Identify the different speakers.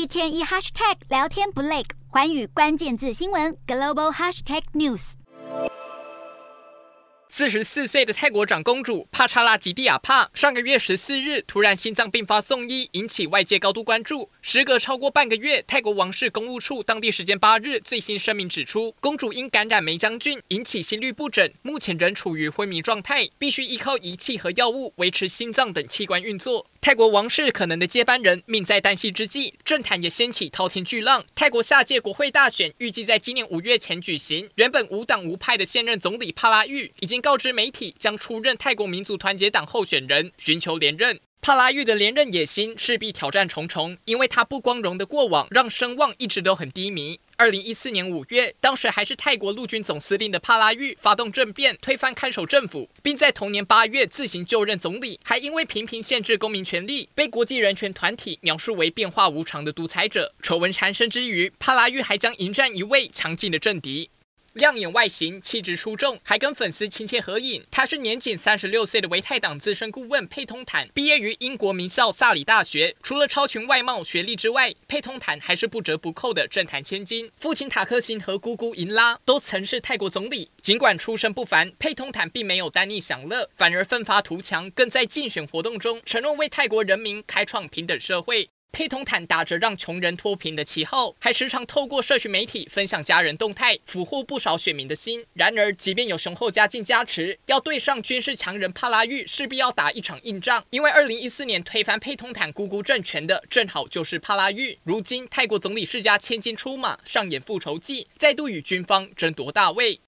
Speaker 1: 一天一 hashtag 聊天不累，环宇关键字新闻 global hashtag news。
Speaker 2: 四十四岁的泰国长公主帕查拉吉蒂亚帕上个月十四日突然心脏病发送医，引起外界高度关注。时隔超过半个月，泰国王室公务处当地时间八日最新声明指出，公主因感染梅将菌引起心律不整，目前仍处于昏迷状态，必须依靠仪器和药物维持心脏等器官运作。泰国王室可能的接班人命在旦夕之际，政坛也掀起滔天巨浪。泰国下届国会大选预计在今年五月前举行。原本无党无派的现任总理帕拉育已经告知媒体，将出任泰国民族团结党候选人，寻求连任。帕拉育的连任野心势必挑战重重，因为他不光荣的过往让声望一直都很低迷。二零一四年五月，当时还是泰国陆军总司令的帕拉育发动政变，推翻看守政府，并在同年八月自行就任总理，还因为频频限制公民权利，被国际人权团体描述为变化无常的独裁者。丑闻缠身之余，帕拉育还将迎战一位强劲的政敌。亮眼外形，气质出众，还跟粉丝亲切合影。他是年仅三十六岁的维泰党资深顾问佩通坦，毕业于英国名校萨里大学。除了超群外貌、学历之外，佩通坦还是不折不扣的政坛千金。父亲塔克辛和姑姑银拉都曾是泰国总理。尽管出身不凡，佩通坦并没有单逆享乐，反而奋发图强，更在竞选活动中承诺为泰国人民开创平等社会。佩通坦打着让穷人脱贫的旗号，还时常透过社群媒体分享家人动态，俘获不少选民的心。然而，即便有雄厚家境加持，要对上军事强人帕拉育，势必要打一场硬仗。因为二零一四年推翻佩通坦姑姑政权的，正好就是帕拉育。如今，泰国总理世家千金出马，上演复仇记，再度与军方争夺大位。